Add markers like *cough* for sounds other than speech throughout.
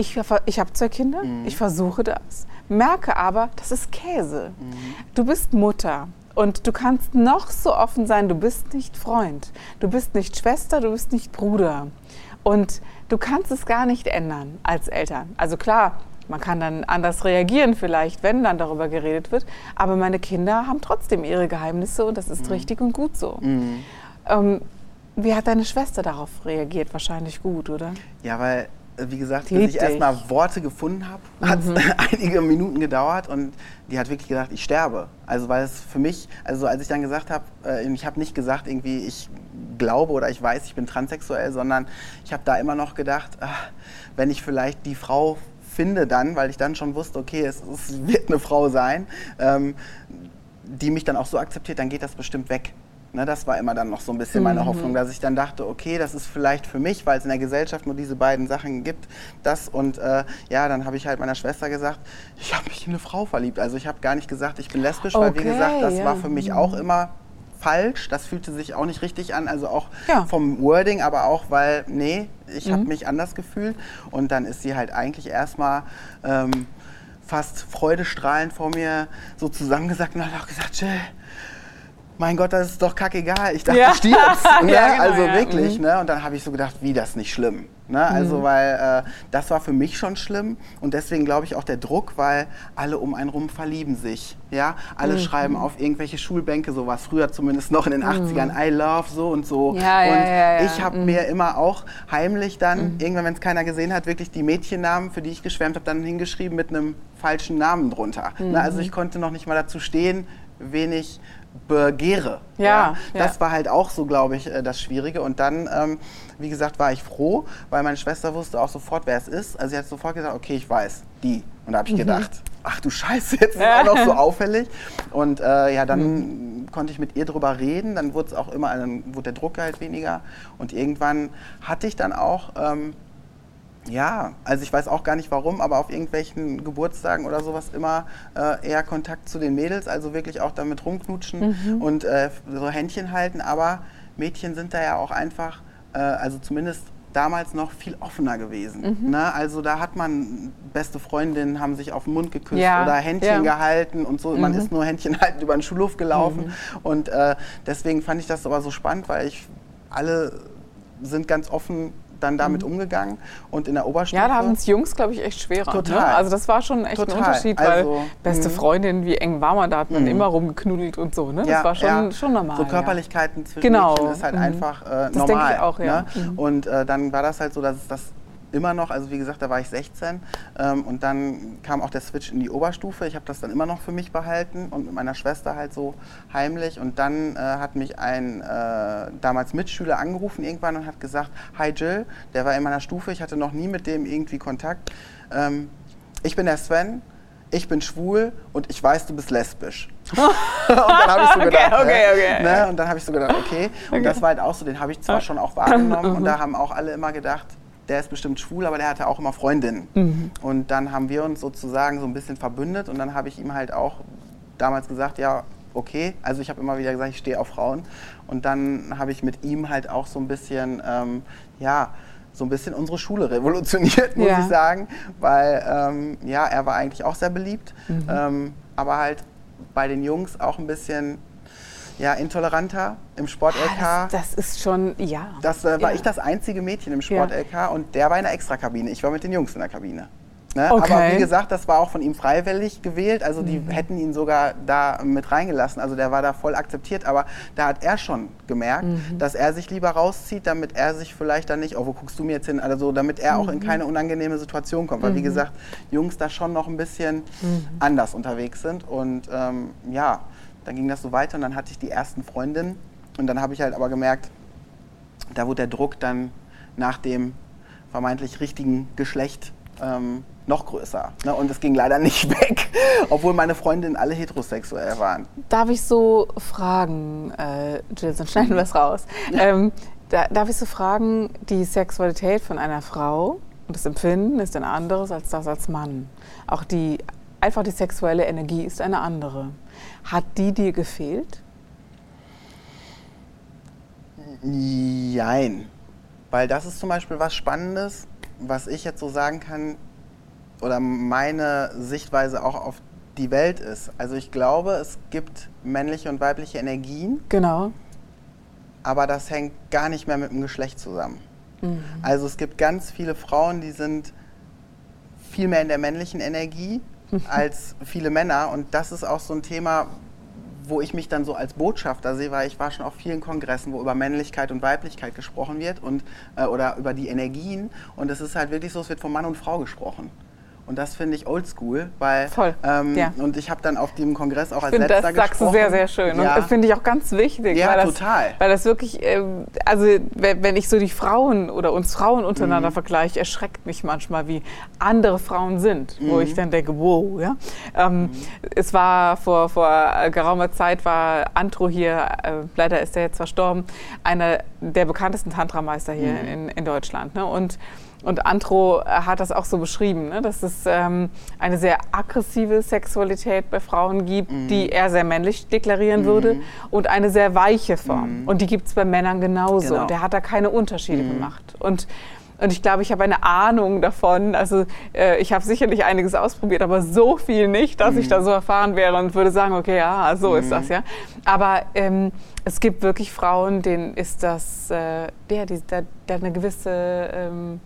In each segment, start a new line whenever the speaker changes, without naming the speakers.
Ich, ich habe zwei Kinder, mhm. ich versuche das, merke aber, das ist Käse. Mhm. Du bist Mutter und du kannst noch so offen sein, du bist nicht Freund, du bist nicht Schwester, du bist nicht Bruder. Und du kannst es gar nicht ändern als Eltern. Also klar, man kann dann anders reagieren vielleicht, wenn dann darüber geredet wird. Aber meine Kinder haben trotzdem ihre Geheimnisse und das ist mhm. richtig und gut so. Mhm. Ähm, wie hat deine Schwester darauf reagiert? Wahrscheinlich gut, oder?
Ja, weil wie gesagt, bis ich erstmal Worte gefunden habe, hat es mhm. *laughs* einige Minuten gedauert und die hat wirklich gesagt, ich sterbe. Also weil es für mich, also als ich dann gesagt habe, äh, ich habe nicht gesagt irgendwie, ich glaube oder ich weiß, ich bin transsexuell, sondern ich habe da immer noch gedacht, ach, wenn ich vielleicht die Frau finde dann, weil ich dann schon wusste, okay, es, es wird eine Frau sein, ähm, die mich dann auch so akzeptiert, dann geht das bestimmt weg. Ne, das war immer dann noch so ein bisschen meine mhm. Hoffnung, dass ich dann dachte, okay, das ist vielleicht für mich, weil es in der Gesellschaft nur diese beiden Sachen gibt, das und äh, ja, dann habe ich halt meiner Schwester gesagt, ich habe mich in eine Frau verliebt. Also ich habe gar nicht gesagt, ich bin lesbisch, okay, weil wie gesagt, das ja. war für mich auch immer falsch, das fühlte sich auch nicht richtig an, also auch ja. vom Wording, aber auch, weil, nee, ich mhm. habe mich anders gefühlt und dann ist sie halt eigentlich erstmal... Ähm, fast freudestrahlend vor mir so zusammengesagt und hat auch gesagt, Jill, mein Gott, das ist doch kackegal. Ich dachte, ja. du stirbst. *laughs* Ne? ja, genau, also ja. wirklich. Mhm. Ne? Und dann habe ich so gedacht, wie das nicht schlimm. Ne? Also, mhm. weil äh, das war für mich schon schlimm. Und deswegen glaube ich auch der Druck, weil alle um einen rum verlieben sich. Ja? Alle mhm. schreiben auf irgendwelche Schulbänke, so war es früher zumindest noch in den 80ern, mhm. I love so und so.
Ja,
und ich habe mhm. mir immer auch heimlich dann, mhm. irgendwann, wenn es keiner gesehen hat, wirklich die Mädchennamen, für die ich geschwärmt habe, dann hingeschrieben mit einem falschen Namen drunter. Ne? Also ich konnte noch nicht mal dazu stehen, wen ich begehre.
Ja, ja.
Das
ja.
war halt auch so, glaube ich, äh, das Schwierige. Und dann, ähm, wie gesagt, war ich froh, weil meine Schwester wusste auch sofort, wer es ist. Also sie hat sofort gesagt, okay, ich weiß, die. Und da habe ich mhm. gedacht, ach du Scheiße, jetzt *laughs* ist es auch noch so auffällig. Und äh, ja, dann mhm. konnte ich mit ihr drüber reden. Dann wurde es auch immer, dann wurde der Druck halt weniger. Und irgendwann hatte ich dann auch ähm, ja, also ich weiß auch gar nicht warum, aber auf irgendwelchen Geburtstagen oder sowas immer äh, eher Kontakt zu den Mädels, also wirklich auch damit rumknutschen mhm. und äh, so Händchen halten. Aber Mädchen sind da ja auch einfach, äh, also zumindest damals noch viel offener gewesen. Mhm. Ne? Also da hat man beste Freundinnen haben sich auf den Mund geküsst ja. oder Händchen ja. gehalten und so. Mhm. Man ist nur Händchen halten über den Schulhof gelaufen. Mhm. Und äh, deswegen fand ich das aber so spannend, weil ich alle sind ganz offen dann damit mhm. umgegangen. Und in der Oberstufe.
Ja, da haben es Jungs, glaube ich, echt schwerer.
Ne?
Total. Ne? Also das war schon echt Total. ein Unterschied, weil also, beste mhm. Freundin, wie eng war man, da hat man mhm. immer rumgeknuddelt und so. Ne? Das
ja,
war schon,
ja.
schon normal.
So Körperlichkeiten zwischen
genau.
Mädchen ist halt mhm. einfach äh, normal.
Das denke ich auch, ja.
Ne? Und äh, dann war das halt so, dass es das immer noch, also wie gesagt, da war ich 16 ähm, und dann kam auch der Switch in die Oberstufe. Ich habe das dann immer noch für mich behalten und mit meiner Schwester halt so heimlich. Und dann äh, hat mich ein äh, damals Mitschüler angerufen irgendwann und hat gesagt, Hi Jill, der war in meiner Stufe, ich hatte noch nie mit dem irgendwie Kontakt. Ähm, ich bin der Sven, ich bin schwul und ich weiß, du bist lesbisch. *laughs* und dann habe ich so *laughs* gedacht, okay, okay, okay. Ne? Und dann habe ich so gedacht, okay. Und das war halt auch so, den habe ich zwar schon auch wahrgenommen *laughs* und da haben auch alle immer gedacht, der ist bestimmt schwul, aber der hatte auch immer Freundinnen. Mhm. Und dann haben wir uns sozusagen so ein bisschen verbündet und dann habe ich ihm halt auch damals gesagt, ja, okay, also ich habe immer wieder gesagt, ich stehe auf Frauen. Und dann habe ich mit ihm halt auch so ein bisschen, ähm, ja, so ein bisschen unsere Schule revolutioniert, *laughs* muss ja. ich sagen. Weil, ähm, ja, er war eigentlich auch sehr beliebt, mhm. ähm, aber halt bei den Jungs auch ein bisschen ja, intoleranter im Sport-LK.
Ah, das, das, ist schon, ja.
Das äh, war ja. ich das einzige Mädchen im Sport-LK ja. und der war in der Extrakabine. Ich war mit den Jungs in der Kabine. Ne? Okay. Aber wie gesagt, das war auch von ihm freiwillig gewählt. Also die mhm. hätten ihn sogar da mit reingelassen. Also der war da voll akzeptiert. Aber da hat er schon gemerkt, mhm. dass er sich lieber rauszieht, damit er sich vielleicht dann nicht, oh, wo guckst du mir jetzt hin? Also damit er mhm. auch in mhm. keine unangenehme Situation kommt. Weil wie mhm. gesagt, Jungs da schon noch ein bisschen mhm. anders unterwegs sind. Und ähm, ja, dann ging das so weiter und dann hatte ich die ersten Freundinnen. Und dann habe ich halt aber gemerkt, da wurde der Druck dann nach dem vermeintlich richtigen Geschlecht ähm, noch größer. Ne? Und es ging leider *laughs* nicht weg, obwohl meine Freundinnen alle heterosexuell waren.
Darf ich so fragen, äh, Jill, sonst schneiden wir es raus. Ähm, da, darf ich so fragen, die Sexualität von einer Frau und das Empfinden ist ein anderes als das als Mann. Auch die, einfach die sexuelle Energie ist eine andere. Hat die dir gefehlt?
Nein. Weil das ist zum Beispiel was Spannendes, was ich jetzt so sagen kann, oder meine Sichtweise auch auf die Welt ist. Also ich glaube, es gibt männliche und weibliche Energien.
Genau.
Aber das hängt gar nicht mehr mit dem Geschlecht zusammen. Mhm. Also es gibt ganz viele Frauen, die sind viel mehr in der männlichen Energie als viele Männer. Und das ist auch so ein Thema, wo ich mich dann so als Botschafter sehe, weil ich war schon auf vielen Kongressen, wo über Männlichkeit und Weiblichkeit gesprochen wird und, äh, oder über die Energien. Und es ist halt wirklich so, es wird von Mann und Frau gesprochen. Und das finde ich oldschool, weil
Voll.
Ähm,
ja.
und ich habe dann auf dem Kongress auch als
find,
letzter
das gesprochen. Das sagst du sehr, sehr schön. Ja. Und das finde ich auch ganz wichtig.
Ja,
weil das,
total.
Weil das wirklich, äh, also wenn ich so die Frauen oder uns Frauen untereinander mhm. vergleiche, erschreckt mich manchmal, wie andere Frauen sind, mhm. wo ich dann denke, wow, ja. Ähm, mhm. Es war vor, vor geraumer Zeit war Antro hier, äh, leider ist er jetzt verstorben, einer der bekanntesten Tantrameister hier mhm. in, in Deutschland. Ne? Und und Antro hat das auch so beschrieben, ne? dass es ähm, eine sehr aggressive Sexualität bei Frauen gibt, mhm. die er sehr männlich deklarieren mhm. würde, und eine sehr weiche Form. Mhm. Und die gibt es bei Männern genauso. Genau. Und er hat da keine Unterschiede mhm. gemacht. Und und ich glaube, ich habe eine Ahnung davon. Also äh, ich habe sicherlich einiges ausprobiert, aber so viel nicht, dass mhm. ich da so erfahren wäre und würde sagen, okay, ja, so mhm. ist das ja. Aber ähm, es gibt wirklich Frauen, denen ist das, äh, der, die, der, der eine gewisse ähm,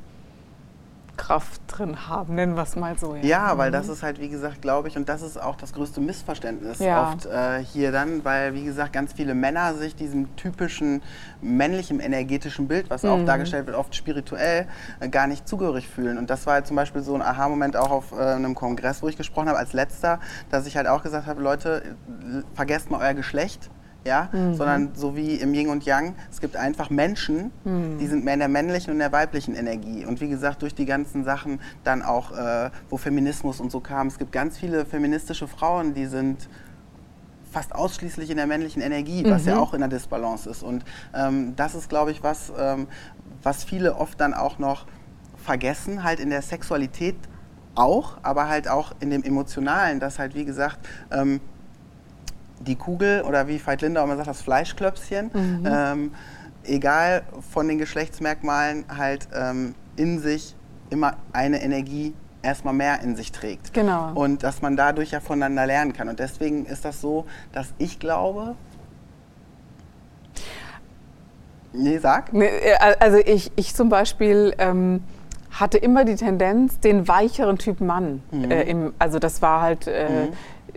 Kraft drin haben, nennen wir es mal so.
Ja. ja, weil mhm. das ist halt, wie gesagt, glaube ich, und das ist auch das größte Missverständnis ja. oft äh, hier dann, weil, wie gesagt, ganz viele Männer sich diesem typischen männlichen energetischen Bild, was mhm. auch dargestellt wird, oft spirituell, äh, gar nicht zugehörig fühlen. Und das war halt zum Beispiel so ein Aha-Moment auch auf äh, einem Kongress, wo ich gesprochen habe, als letzter, dass ich halt auch gesagt habe, Leute, vergesst mal euer Geschlecht ja, mhm. sondern so wie im Yin und Yang, es gibt einfach Menschen, mhm. die sind mehr in der männlichen und der weiblichen Energie. Und wie gesagt, durch die ganzen Sachen dann auch, äh, wo Feminismus und so kam, es gibt ganz viele feministische Frauen, die sind fast ausschließlich in der männlichen Energie, was mhm. ja auch in der Disbalance ist. Und ähm, das ist, glaube ich, was, ähm, was viele oft dann auch noch vergessen, halt in der Sexualität auch, aber halt auch in dem Emotionalen, dass halt, wie gesagt, ähm, die Kugel oder wie Veit Lindau immer sagt, das Fleischklöpschen, mhm. ähm, egal von den Geschlechtsmerkmalen, halt ähm, in sich immer eine Energie erstmal mehr in sich trägt.
Genau.
Und dass man dadurch ja voneinander lernen kann. Und deswegen ist das so, dass ich glaube, Nee, sag.
Äh, also ich, ich zum Beispiel ähm, hatte immer die Tendenz, den weicheren Typ Mann. Mhm. Äh, im, also das war halt äh,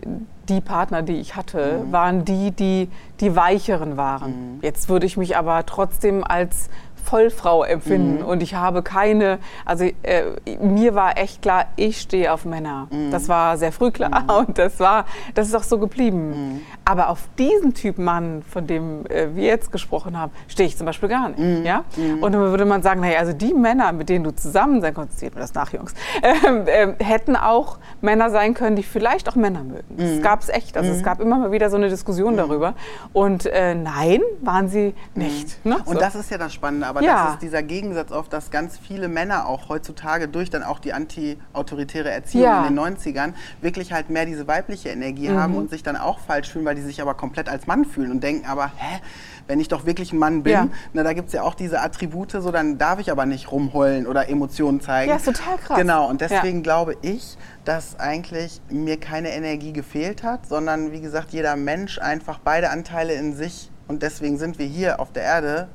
mhm die Partner, die ich hatte, mhm. waren die, die die weicheren waren. Mhm. Jetzt würde ich mich aber trotzdem als Vollfrau empfinden. Mhm. Und ich habe keine, also äh, mir war echt klar, ich stehe auf Männer. Mhm. Das war sehr früh klar mhm. *laughs* und das war, das ist auch so geblieben. Mhm. Aber auf diesen Typ Mann, von dem äh, wir jetzt gesprochen haben, stehe ich zum Beispiel gar nicht. Mhm. Ja? Mhm. Und dann würde man sagen, naja, also die Männer, mit denen du zusammen sein konntest, mir das nach, Jungs, äh, hätten auch Männer sein können, die vielleicht auch Männer mögen. Das gab es echt. Also es gab immer mal wieder so eine Diskussion darüber. Und äh, nein, waren sie nicht.
Ne? Und so. das ist ja das Spannende aber ja. das ist dieser Gegensatz oft, dass ganz viele Männer auch heutzutage durch dann auch die anti-autoritäre Erziehung ja. in den 90ern wirklich halt mehr diese weibliche Energie mhm. haben und sich dann auch falsch fühlen, weil die sich aber komplett als Mann fühlen und denken aber, hä, wenn ich doch wirklich ein Mann bin, ja. na, da gibt es ja auch diese Attribute, so dann darf ich aber nicht rumheulen oder Emotionen zeigen.
Ja, ist total krass.
Genau, und deswegen glaube ich, dass eigentlich mir keine Energie gefehlt hat, sondern wie gesagt, jeder Mensch einfach beide Anteile in sich und deswegen sind wir hier auf der Erde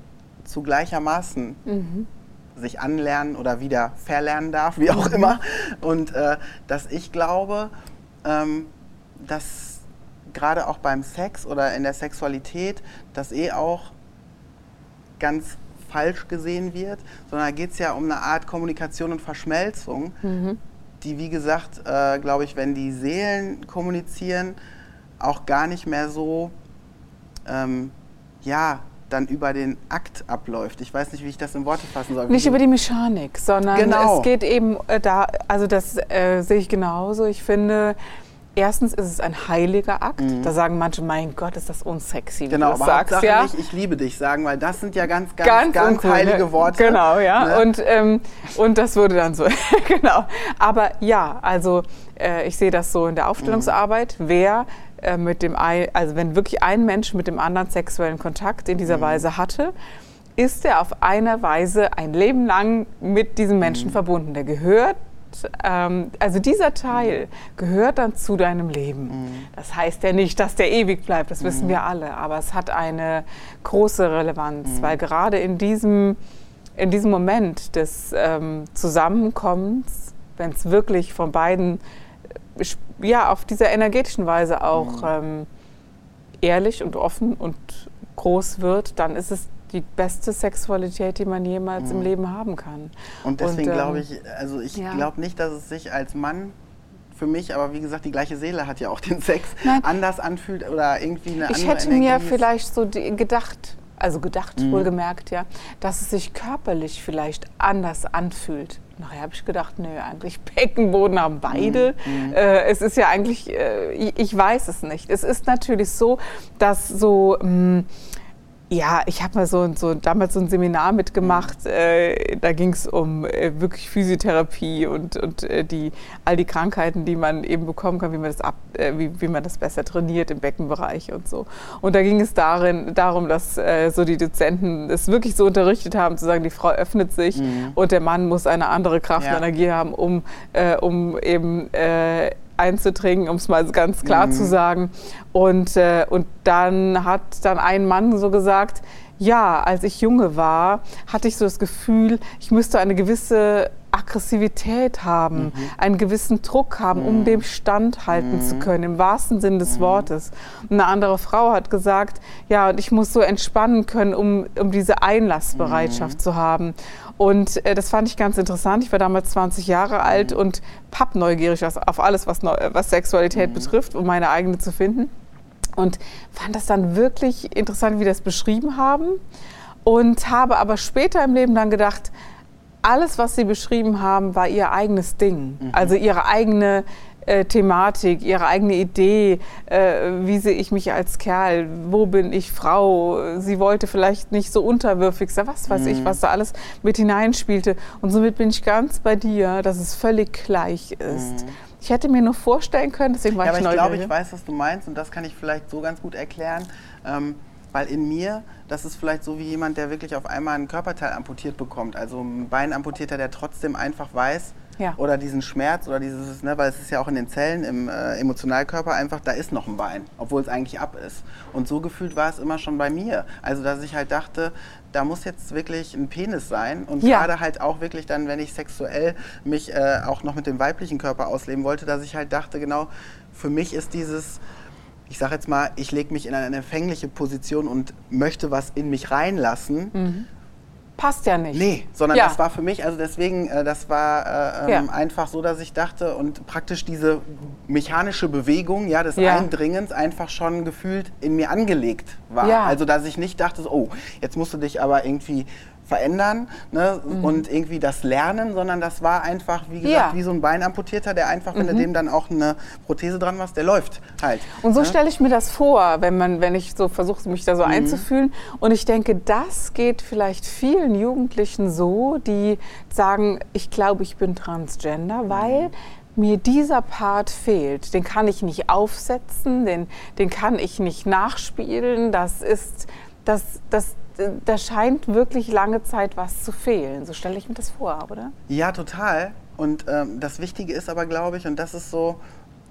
zu gleichermaßen mhm. sich anlernen oder wieder verlernen darf, wie auch immer. Und äh, dass ich glaube, ähm, dass gerade auch beim Sex oder in der Sexualität das eh auch ganz falsch gesehen wird, sondern da geht es ja um eine Art Kommunikation und Verschmelzung, mhm. die, wie gesagt, äh, glaube ich, wenn die Seelen kommunizieren, auch gar nicht mehr so, ähm, ja, dann über den Akt abläuft. Ich weiß nicht, wie ich das in Worte fassen soll.
Nicht über die Mechanik, sondern genau. es geht eben äh, da, also das äh, sehe ich genauso. Ich finde, Erstens ist es ein heiliger Akt. Mhm. Da sagen manche, mein Gott, ist das unsexy,
genau, du das sagst. Ja? nicht, ich liebe dich sagen, weil das sind ja ganz, ganz, ganz, ganz uncool, heilige ne? Worte.
Genau, ja. Ne? Und, ähm, und das würde dann so, *laughs* genau. Aber ja, also äh, ich sehe das so in der Aufstellungsarbeit. Mhm. Wer äh, mit dem, also wenn wirklich ein Mensch mit dem anderen sexuellen Kontakt in dieser mhm. Weise hatte, ist er auf eine Weise ein Leben lang mit diesem Menschen mhm. verbunden. Der gehört ähm, also dieser Teil gehört dann zu deinem Leben. Mhm. Das heißt ja nicht, dass der ewig bleibt, das wissen mhm. wir alle, aber es hat eine große Relevanz, mhm. weil gerade in diesem, in diesem Moment des ähm, Zusammenkommens, wenn es wirklich von beiden, ja, auf dieser energetischen Weise auch ähm, ehrlich und offen und groß wird, dann ist es die beste Sexualität, die man jemals mhm. im Leben haben kann.
Und deswegen ähm, glaube ich, also ich ja. glaube nicht, dass es sich als Mann für mich, aber wie gesagt, die gleiche Seele hat ja auch den Sex Nein. anders anfühlt oder irgendwie eine
ich andere Ich hätte Energie mir vielleicht so gedacht, also gedacht, mhm. wohlgemerkt, ja, dass es sich körperlich vielleicht anders anfühlt. Nachher habe ich gedacht, nö, eigentlich *laughs* Beckenboden haben beide. Mhm. mhm. Äh, es ist ja eigentlich, äh, ich, ich, weiß es nicht. Es ist natürlich so, dass so mh, mm, ja, ich habe mal so, so, damals so ein Seminar mitgemacht. Äh, da ging es um äh, wirklich Physiotherapie und, und äh, die, all die Krankheiten, die man eben bekommen kann, wie man, das ab, äh, wie, wie man das besser trainiert im Beckenbereich und so. Und da ging es darin, darum, dass äh, so die Dozenten es wirklich so unterrichtet haben, zu sagen, die Frau öffnet sich mhm. und der Mann muss eine andere Kraft ja. und Energie haben, um, äh, um eben einzutrinken, um es mal ganz klar mhm. zu sagen. Und, äh, und dann hat dann ein Mann so gesagt, ja, als ich junge war, hatte ich so das Gefühl, ich müsste eine gewisse Aggressivität haben, mhm. einen gewissen Druck haben, mhm. um dem standhalten mhm. zu können, im wahrsten Sinn des mhm. Wortes. Eine andere Frau hat gesagt, ja, und ich muss so entspannen können, um, um diese Einlassbereitschaft mhm. zu haben. Und äh, das fand ich ganz interessant. Ich war damals 20 Jahre alt mhm. und pappneugierig auf alles, was, was Sexualität betrifft, um meine eigene zu finden und fand das dann wirklich interessant, wie das beschrieben haben und habe aber später im Leben dann gedacht, alles, was sie beschrieben haben, war ihr eigenes Ding, mhm. also ihre eigene äh, Thematik, ihre eigene Idee, äh, wie sehe ich mich als Kerl, wo bin ich Frau. Sie wollte vielleicht nicht so unterwürfig sein, was weiß mhm. ich, was da alles mit hineinspielte. Und somit bin ich ganz bei dir, dass es völlig gleich ist. Mhm. Ich hätte mir nur vorstellen können, deswegen war
ja,
ich
aber ich glaube, ich weiß, was du meinst und das kann ich vielleicht so ganz gut erklären. Ähm, weil in mir, das ist vielleicht so wie jemand, der wirklich auf einmal ein Körperteil amputiert bekommt. Also ein Bein amputierter, der trotzdem einfach weiß, ja. oder diesen Schmerz oder dieses, ne, weil es ist ja auch in den Zellen im äh, Emotionalkörper einfach, da ist noch ein Bein, obwohl es eigentlich ab ist. Und so gefühlt war es immer schon bei mir. Also dass ich halt dachte, da muss jetzt wirklich ein Penis sein und ja. gerade halt auch wirklich dann, wenn ich sexuell mich äh, auch noch mit dem weiblichen Körper ausleben wollte, dass ich halt dachte, genau, für mich ist dieses ich sage jetzt mal, ich lege mich in eine empfängliche Position und möchte was in mich reinlassen, mhm
passt ja nicht.
Nee, sondern ja. das war für mich, also deswegen, äh, das war äh, ähm, ja. einfach so, dass ich dachte und praktisch diese mechanische Bewegung ja, des ja. Eindringens einfach schon gefühlt in mir angelegt war. Also dass ich nicht dachte, oh, jetzt musst du dich aber irgendwie verändern ne? Mhm. und irgendwie das lernen, sondern das war einfach, wie gesagt, ja. wie so ein Beinamputierter, der einfach, wenn mhm. du dem dann auch eine Prothese dran machst, der läuft halt.
Und so ne? stelle ich mir das vor, wenn, man, wenn ich so versuche, mich da so mhm. einzufühlen. Und ich denke, das geht vielleicht vielen Jugendlichen so, die sagen, ich glaube, ich bin transgender, weil mhm. mir dieser Part fehlt. Den kann ich nicht aufsetzen, den, den kann ich nicht nachspielen. Das ist, das, das, da scheint wirklich lange Zeit was zu fehlen. So stelle ich mir das vor, oder?
Ja, total. Und ähm, das Wichtige ist aber, glaube ich, und das ist so,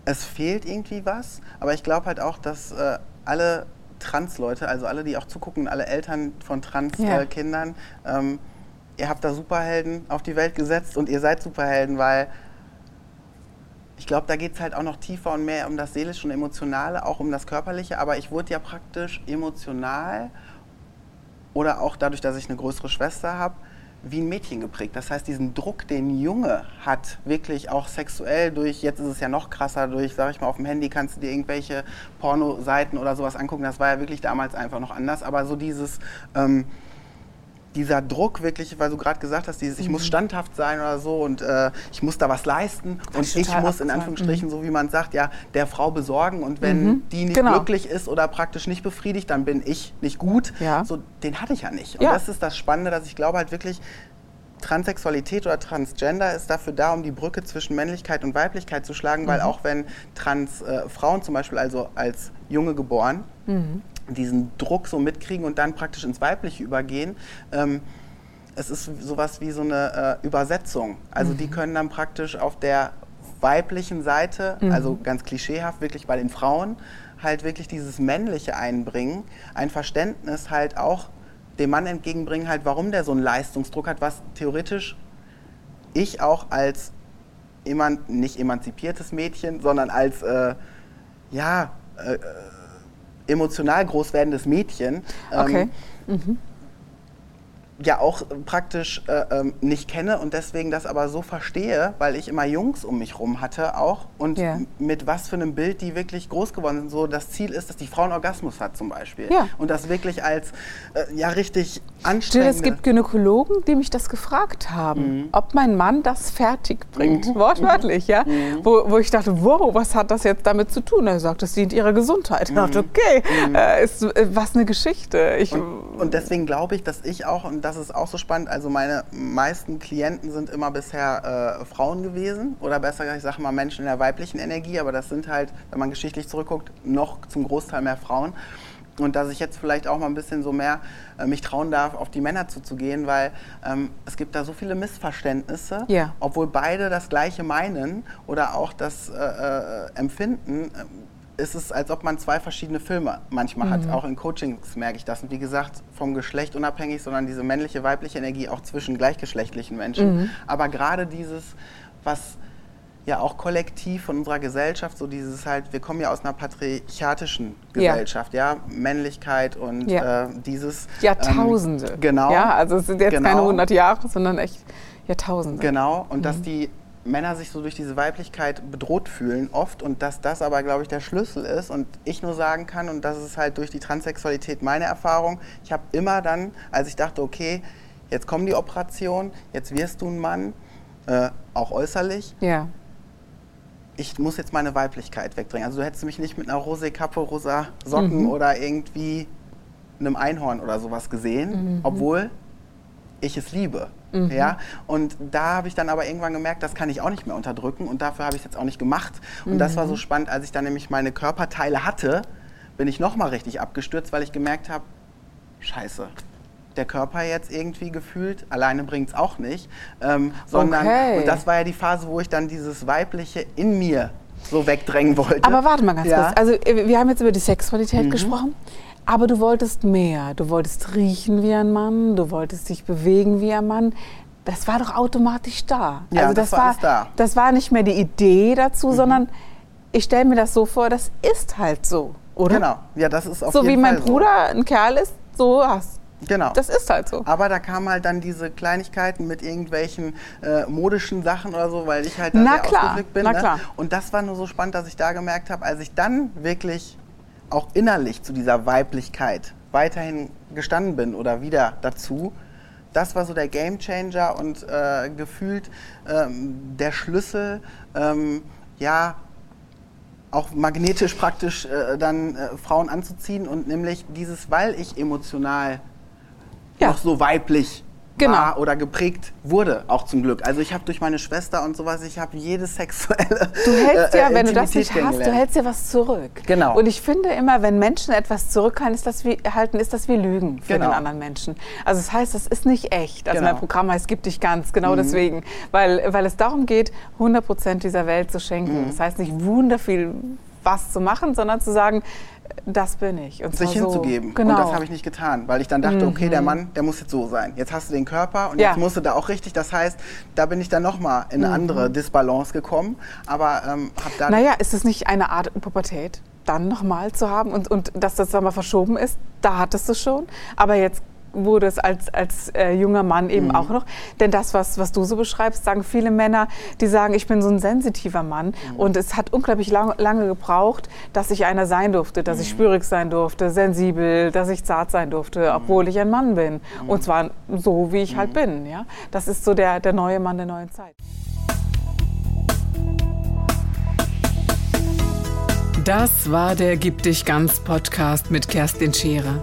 es fehlt irgendwie was, aber ich glaube halt auch, dass äh, alle Trans-Leute, also alle, die auch zugucken, alle Eltern von Trans-Kindern, ja. ähm, ihr habt da Superhelden auf die Welt gesetzt und ihr seid Superhelden, weil ich glaube, da geht es halt auch noch tiefer und mehr um das Seelische und Emotionale, auch um das Körperliche, aber ich wurde ja praktisch emotional oder auch dadurch, dass ich eine größere Schwester habe, wie ein Mädchen geprägt. Das heißt, diesen Druck, den Junge hat, wirklich auch sexuell durch, jetzt ist es ja noch krasser, durch, sag ich mal, auf dem Handy kannst du dir irgendwelche Pornoseiten oder sowas angucken. Das war ja wirklich damals einfach noch anders. Aber so dieses, ähm, dieser Druck wirklich, weil du gerade gesagt hast, dieses, ich muss mhm. standhaft sein oder so und äh, ich muss da was leisten und ich muss abgefahren. in Anführungsstrichen, mhm. so wie man sagt, ja, der Frau besorgen und wenn mhm. die nicht genau. glücklich ist oder praktisch nicht befriedigt, dann bin ich nicht gut. Ja. So, den hatte ich ja nicht. Und ja. das ist das Spannende, dass ich glaube halt wirklich, Transsexualität oder Transgender ist dafür da, um die Brücke zwischen Männlichkeit und Weiblichkeit zu schlagen, weil mhm. auch wenn Transfrauen äh, zum Beispiel also als Junge geboren, mhm diesen Druck so mitkriegen und dann praktisch ins Weibliche übergehen. Ähm, es ist sowas wie so eine äh, Übersetzung. Also mhm. die können dann praktisch auf der weiblichen Seite, mhm. also ganz klischeehaft wirklich bei den Frauen, halt wirklich dieses Männliche einbringen, ein Verständnis halt auch dem Mann entgegenbringen, halt warum der so einen Leistungsdruck hat, was theoretisch ich auch als eman nicht emanzipiertes Mädchen, sondern als äh, ja äh, emotional groß werdendes Mädchen. Ähm, mhm ja auch praktisch äh, ähm, nicht kenne und deswegen das aber so verstehe, weil ich immer Jungs um mich rum hatte auch und yeah. mit was für einem Bild die wirklich groß geworden sind. So das Ziel ist, dass die Frau einen Orgasmus hat zum Beispiel ja. und das wirklich als äh, ja richtig anstrengend.
Es gibt Gynäkologen, die mich das gefragt haben, mhm. ob mein Mann das fertig bringt, mhm. wortwörtlich, ja, mhm. wo, wo ich dachte, wow, was hat das jetzt damit zu tun? Er sagt, das dient ihrer Gesundheit. Ich dachte, mhm. okay, mhm. äh, ist, äh, was eine Geschichte.
Ich, und, und deswegen glaube ich, dass ich auch und das ist auch so spannend. Also meine meisten Klienten sind immer bisher äh, Frauen gewesen oder besser gesagt, ich sage mal Menschen in der weiblichen Energie, aber das sind halt, wenn man geschichtlich zurückguckt, noch zum Großteil mehr Frauen. Und dass ich jetzt vielleicht auch mal ein bisschen so mehr äh, mich trauen darf, auf die Männer zuzugehen, weil ähm, es gibt da so viele Missverständnisse, ja. obwohl beide das Gleiche meinen oder auch das äh, äh Empfinden ist es, als ob man zwei verschiedene Filme manchmal mhm. hat. Auch in Coachings merke ich das. Und wie gesagt, vom Geschlecht unabhängig, sondern diese männliche, weibliche Energie auch zwischen gleichgeschlechtlichen Menschen. Mhm. Aber gerade dieses, was ja auch kollektiv von unserer Gesellschaft, so dieses halt, wir kommen ja aus einer patriarchatischen Gesellschaft, ja, ja? Männlichkeit und ja. Äh, dieses...
Jahrtausende.
Ähm, genau.
Ja, also es sind jetzt genau. keine 100 Jahre, sondern echt Jahrtausende.
Genau, und mhm. dass die Männer sich so durch diese Weiblichkeit bedroht fühlen oft und dass das aber, glaube ich, der Schlüssel ist und ich nur sagen kann und das ist halt durch die Transsexualität meine Erfahrung. Ich habe immer dann, als ich dachte, okay, jetzt kommen die Operationen, jetzt wirst du ein Mann, äh, auch äußerlich. Ja. Ich muss jetzt meine Weiblichkeit wegdrängen. Also du hättest mich nicht mit einer rose Kappe, rosa Socken mhm. oder irgendwie einem Einhorn oder sowas gesehen, mhm. obwohl ich es liebe. Mhm. Ja? Und da habe ich dann aber irgendwann gemerkt, das kann ich auch nicht mehr unterdrücken und dafür habe ich es jetzt auch nicht gemacht. Und mhm. das war so mhm. spannend, als ich dann nämlich meine Körperteile hatte, bin ich nochmal richtig abgestürzt, weil ich gemerkt habe, scheiße, der Körper jetzt irgendwie gefühlt, alleine bringt es auch nicht, ähm, sondern, okay. und das war ja die Phase, wo ich dann dieses Weibliche in mir so wegdrängen wollte.
Aber warte mal ganz ja. kurz, also äh, wir haben jetzt über die Sexualität mhm. gesprochen. Aber du wolltest mehr. Du wolltest riechen wie ein Mann, du wolltest dich bewegen wie ein Mann. Das war doch automatisch da.
Ja, also das, das war, da.
Das war nicht mehr die Idee dazu, mhm. sondern ich stelle mir das so vor, das ist halt so, oder?
Genau, ja, das ist auf
So
jeden
wie mein Bruder so. ein Kerl ist, so hast
Genau.
Das ist halt so.
Aber da kamen halt dann diese Kleinigkeiten mit irgendwelchen äh, modischen Sachen oder so, weil ich halt da
Na sehr klar. bin.
Na
ne? klar.
Und das war nur so spannend, dass ich da gemerkt habe, als ich dann wirklich auch innerlich zu dieser Weiblichkeit weiterhin gestanden bin oder wieder dazu. Das war so der Game Changer und äh, gefühlt ähm, der Schlüssel, ähm, ja, auch magnetisch praktisch äh, dann äh, Frauen anzuziehen und nämlich dieses, weil ich emotional ja. noch so weiblich genau. war oder geprägt wurde, auch zum Glück. Also ich habe durch meine Schwester und sowas, ich habe jedes sexuelle
Du hältst ja, äh, wenn du das nicht hast, du hältst ja was zurück.
Genau.
Und ich finde immer, wenn Menschen etwas zurückhalten, ist das wie, halten, ist das wie Lügen für genau. den anderen Menschen. Also das heißt, das ist nicht echt. Also genau. mein Programm heißt, gib dich ganz, genau mhm. deswegen. Weil, weil es darum geht, 100 Prozent dieser Welt zu schenken. Mhm. Das heißt nicht wunderviel was zu machen, sondern zu sagen, das bin ich.
Und sich hinzugeben. Genau. Und das habe ich nicht getan, weil ich dann dachte, okay, der mhm. Mann, der muss jetzt so sein. Jetzt hast du den Körper und ja. jetzt musst du da auch richtig. Das heißt, da bin ich dann nochmal in eine mhm. andere Disbalance gekommen. Aber ähm, habe da.
Naja, ist es nicht eine Art Pubertät, dann nochmal zu haben und, und dass das dann mal verschoben ist? Da hattest du schon. Aber jetzt wurde es als, als äh, junger Mann eben mhm. auch noch. Denn das, was, was du so beschreibst, sagen viele Männer, die sagen, ich bin so ein sensitiver Mann. Mhm. Und es hat unglaublich lang, lange gebraucht, dass ich einer sein durfte, dass mhm. ich spürig sein durfte, sensibel, dass ich zart sein durfte, mhm. obwohl ich ein Mann bin. Mhm. Und zwar so, wie ich halt mhm. bin. Ja? Das ist so der, der neue Mann der neuen Zeit.
Das war der Gib dich ganz Podcast mit Kerstin Scherer.